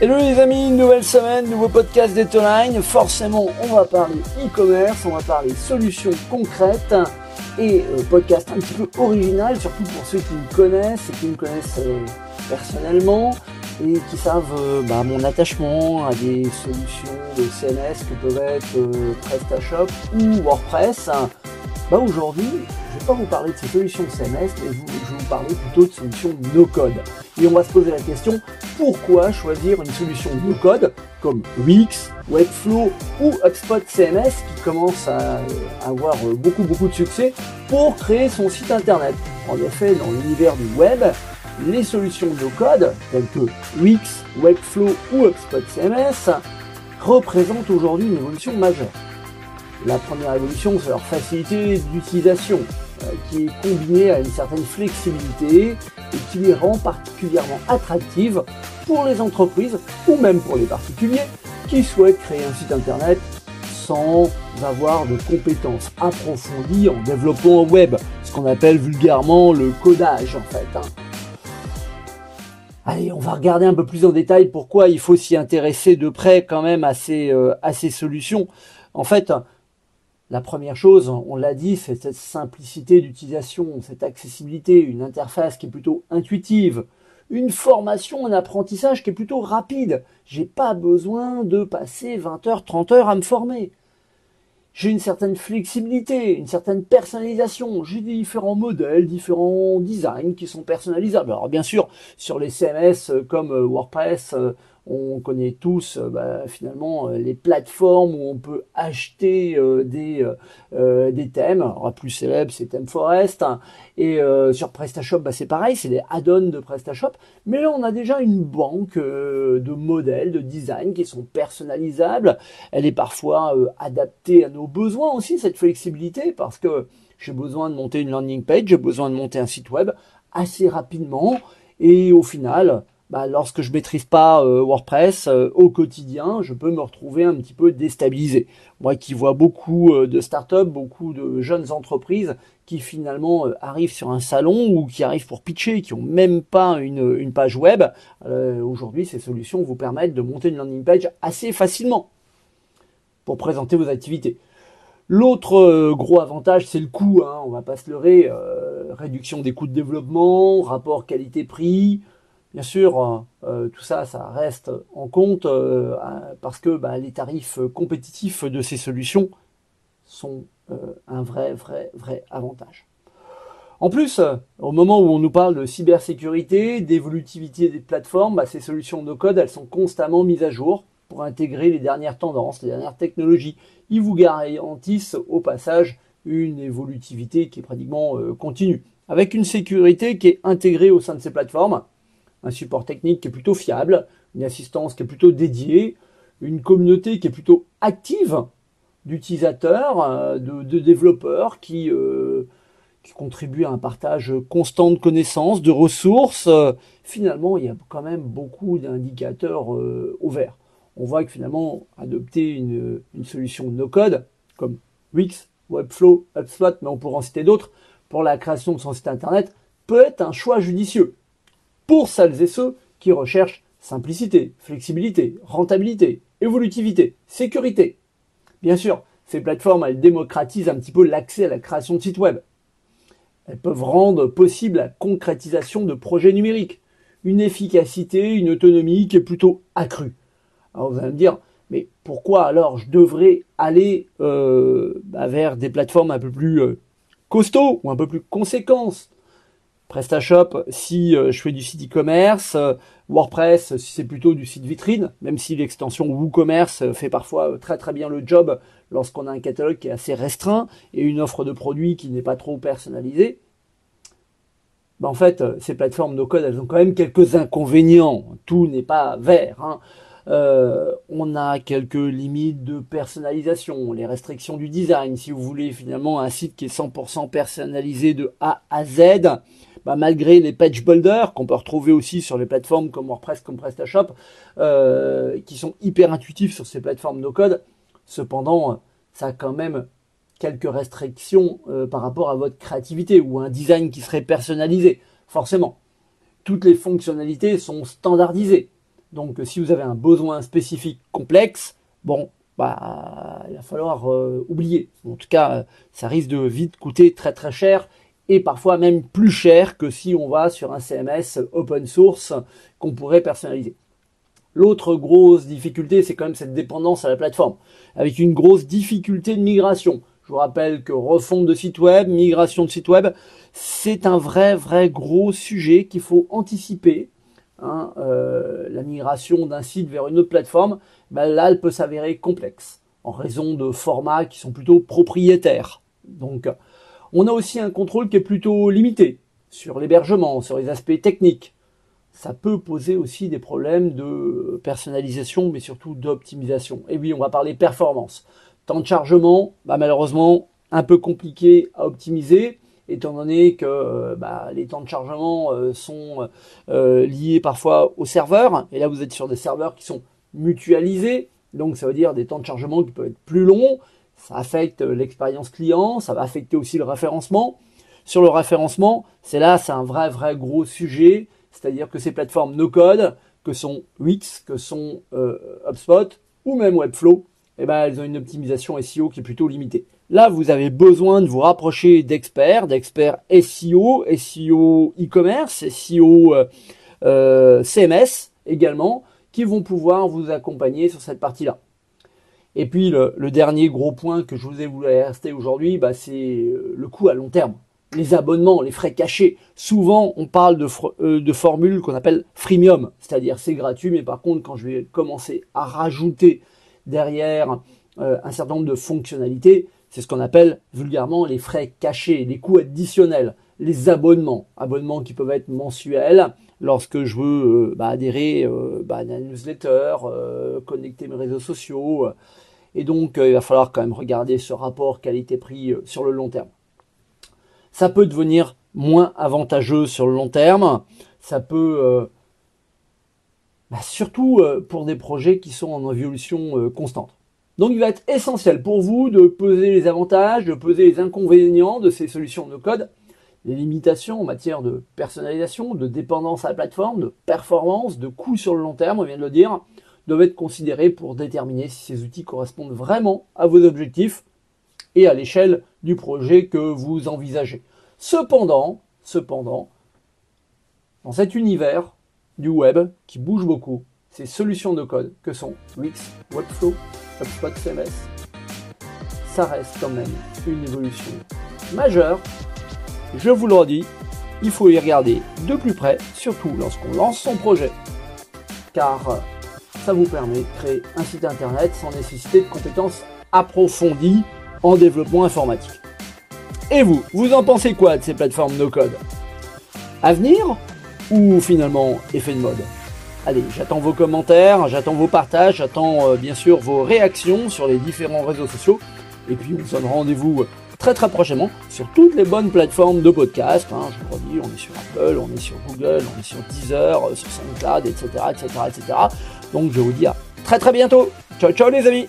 Hello les amis, nouvelle semaine, nouveau podcast d'Etoline. Forcément, on va parler e-commerce, on va parler solutions concrètes et euh, podcast un petit peu original, surtout pour ceux qui me connaissent et qui me connaissent euh, personnellement et qui savent euh, bah, mon attachement à des solutions de CMS que peuvent être PrestaShop ou WordPress. Bah, Aujourd'hui, je ne vais pas vous parler de ces solutions de CMS, mais je parler plutôt de solutions no-code. Et on va se poser la question, pourquoi choisir une solution no-code comme Wix, Webflow ou HubSpot CMS qui commence à avoir beaucoup beaucoup de succès pour créer son site internet? En effet, dans l'univers du web, les solutions no-code telles que Wix, Webflow ou HubSpot CMS représentent aujourd'hui une évolution majeure. La première évolution, c'est leur facilité d'utilisation, euh, qui est combinée à une certaine flexibilité et qui les rend particulièrement attractives pour les entreprises ou même pour les particuliers qui souhaitent créer un site internet sans avoir de compétences approfondies en développement web, ce qu'on appelle vulgairement le codage en fait. Hein. Allez, on va regarder un peu plus en détail pourquoi il faut s'y intéresser de près quand même à ces, euh, à ces solutions. En fait, la première chose, on l'a dit, c'est cette simplicité d'utilisation, cette accessibilité, une interface qui est plutôt intuitive, une formation, un apprentissage qui est plutôt rapide. J'ai pas besoin de passer 20 heures, 30 heures à me former. J'ai une certaine flexibilité, une certaine personnalisation. J'ai différents modèles, différents designs qui sont personnalisables. Alors bien sûr, sur les CMS comme WordPress, on connaît tous euh, bah, finalement euh, les plateformes où on peut acheter euh, des, thèmes. Alors, plus célèbre, c'est ThemeForest. Hein. Et sur PrestaShop, bah, c'est pareil, c'est des add-ons de PrestaShop. Mais là, on a déjà une banque de modèles, de design qui sont personnalisables. Elle est parfois adaptée à nos besoins aussi, cette flexibilité, parce que j'ai besoin de monter une landing page, j'ai besoin de monter un site web assez rapidement. Et au final, bah, lorsque je maîtrise pas euh, WordPress euh, au quotidien, je peux me retrouver un petit peu déstabilisé. Moi qui vois beaucoup euh, de startups, beaucoup de jeunes entreprises qui finalement arrivent sur un salon ou qui arrivent pour pitcher, qui ont même pas une, page web, aujourd'hui ces solutions vous permettent de monter une landing page assez facilement pour présenter vos activités. L'autre gros avantage, c'est le coût. Hein, on va pas se leurrer. réduction des coûts de développement, rapport qualité-prix, Bien sûr, hein, euh, tout ça, ça reste en compte euh, parce que bah, les tarifs compétitifs de ces solutions sont euh, un vrai, vrai, vrai avantage. En plus, au moment où on nous parle de cybersécurité, d'évolutivité des plateformes, bah, ces solutions no code, elles sont constamment mises à jour pour intégrer les dernières tendances, les dernières technologies. Ils vous garantissent au passage une évolutivité qui est pratiquement continue, avec une sécurité qui est intégrée au sein de ces plateformes un support technique qui est plutôt fiable, une assistance qui est plutôt dédiée, une communauté qui est plutôt active d'utilisateurs, euh, de, développeurs qui, euh, qui contribuent à un partage constant de connaissances, de ressources. Finalement, il y a quand même beaucoup d'indicateurs euh, ouverts. On voit que finalement, adopter une, une solution no-code, comme Wix, Webflow, HubSpot, mais on pourrait en citer d'autres, pour la création de son site internet, peut être un choix judicieux pour celles et ceux qui recherchent simplicité, flexibilité, rentabilité, évolutivité, sécurité. Bien sûr, ces plateformes, elles démocratisent un petit peu l'accès à la création de sites web. Elles peuvent rendre possible la concrétisation de projets numériques, une efficacité, une autonomie qui est plutôt accrue. Alors vous allez me dire, mais pourquoi alors je devrais aller euh, bah, vers des plateformes un peu plus euh, costauds ou un peu plus conséquentes? PrestaShop si euh, je fais du site e-commerce, euh, WordPress si c'est plutôt du site vitrine, même si l'extension WooCommerce euh, fait parfois très très bien le job lorsqu'on a un catalogue qui est assez restreint et une offre de produits qui n'est pas trop personnalisée. Ben, en fait, ces plateformes no code, elles ont quand même quelques inconvénients. Tout n'est pas vert. Hein. on a quelques limites de personnalisation, les restrictions du design. Si vous voulez finalement un site qui est 100% personnalisé de A à Z, bah, malgré les page builders qu'on peut retrouver aussi sur les plateformes comme WordPress, comme PrestaShop, euh, qui sont hyper intuitifs sur ces plateformes no-code, cependant, ça a quand même quelques restrictions euh, par rapport à votre créativité ou un design qui serait personnalisé, forcément. Toutes les fonctionnalités sont standardisées. Donc si vous avez un besoin spécifique complexe, bon, bah, il va falloir euh, oublier. En tout cas, ça risque de vite coûter très très cher et parfois même plus cher que si on va sur un CMS open source qu'on pourrait personnaliser. L'autre grosse difficulté, c'est quand même cette dépendance à la plateforme, avec une grosse difficulté de migration. Je vous rappelle que refonte de site web, migration de site web, c'est un vrai, vrai gros sujet qu'il faut anticiper. Hein, euh, la migration d'un site vers une autre plateforme, ben là, elle peut s'avérer complexe en raison de formats qui sont plutôt propriétaires. Donc, on a aussi un contrôle qui est plutôt limité sur l'hébergement, sur les aspects techniques. Ça peut poser aussi des problèmes de personnalisation, mais surtout d'optimisation. Et oui, on va parler performance. Temps de chargement, bah malheureusement, un peu compliqué à optimiser, étant donné que bah, les temps de chargement euh, sont euh, liés parfois aux serveurs. Et là, vous êtes sur des serveurs qui sont mutualisés, donc ça veut dire des temps de chargement qui peuvent être plus longs, ça affecte l'expérience client, ça va affecter aussi le référencement. Sur le référencement, c'est là, c'est un vrai, vrai gros sujet. C'est-à-dire que ces plateformes no-code, que sont Wix, que sont euh, HubSpot ou même Webflow, eh ben, elles ont une optimisation SEO qui est plutôt limitée. Là, vous avez besoin de vous rapprocher d'experts, d'experts SEO, SEO e-commerce, SEO euh, euh CMS également, qui vont pouvoir vous accompagner sur cette partie-là. Et puis le, dernier gros point que je vous ai voulu rester aujourd'hui, bah, c'est euh, le coût à long terme. Les abonnements, les frais cachés. Souvent, on parle de, euh, de formules qu'on appelle freemium, c'est-à-dire c'est gratuit, mais par contre, quand je vais commencer à rajouter derrière euh, un certain nombre de fonctionnalités, c'est ce qu'on appelle vulgairement les frais cachés, les coûts additionnels, les abonnements, abonnements qui peuvent être mensuels lorsque je veux bah, adhérer bah, à une newsletter, connecter mes réseaux sociaux, et donc, euh, il va falloir quand même regarder ce rapport qualité-prix euh, sur le long terme. Ça peut devenir moins avantageux sur le long terme. Ça peut, euh, bah, surtout pour des projets qui sont en évolution constante. Donc, il va être essentiel pour vous de peser les avantages, de peser les inconvénients de ces solutions de code, les limitations en matière de personnalisation, de dépendance à la plateforme, de performance, de coût sur le long terme, on vient de le dire, doivent être considérés pour déterminer si ces outils correspondent vraiment à vos objectifs et à l'échelle du projet que vous envisagez. Cependant, cependant, dans cet univers du web qui bouge beaucoup, ces solutions de code que sont Wix, Webflow, HubSpot CMS, ça reste quand même une évolution majeure. Je vous le redis, il faut y regarder de plus près, surtout lorsqu'on lance son projet, car ça vous permet de créer un site internet sans nécessiter de compétences approfondies en développement informatique. Et vous, vous en pensez quoi de ces plateformes no-code? Avenir ou finalement effet de mode? Allez, j'attends vos commentaires, j'attends vos partages, j'attends euh, bien sûr vos réactions sur les différents réseaux sociaux. Et puis on se donne rendez-vous très très prochainement sur toutes les bonnes plateformes de podcast. Hein. je vous redis, on est sur Apple, on est sur Google, on est sur Deezer, euh, sur SoundCloud, etc., etc., etc. Donc je vous dis à très très bientôt. Ciao ciao les amis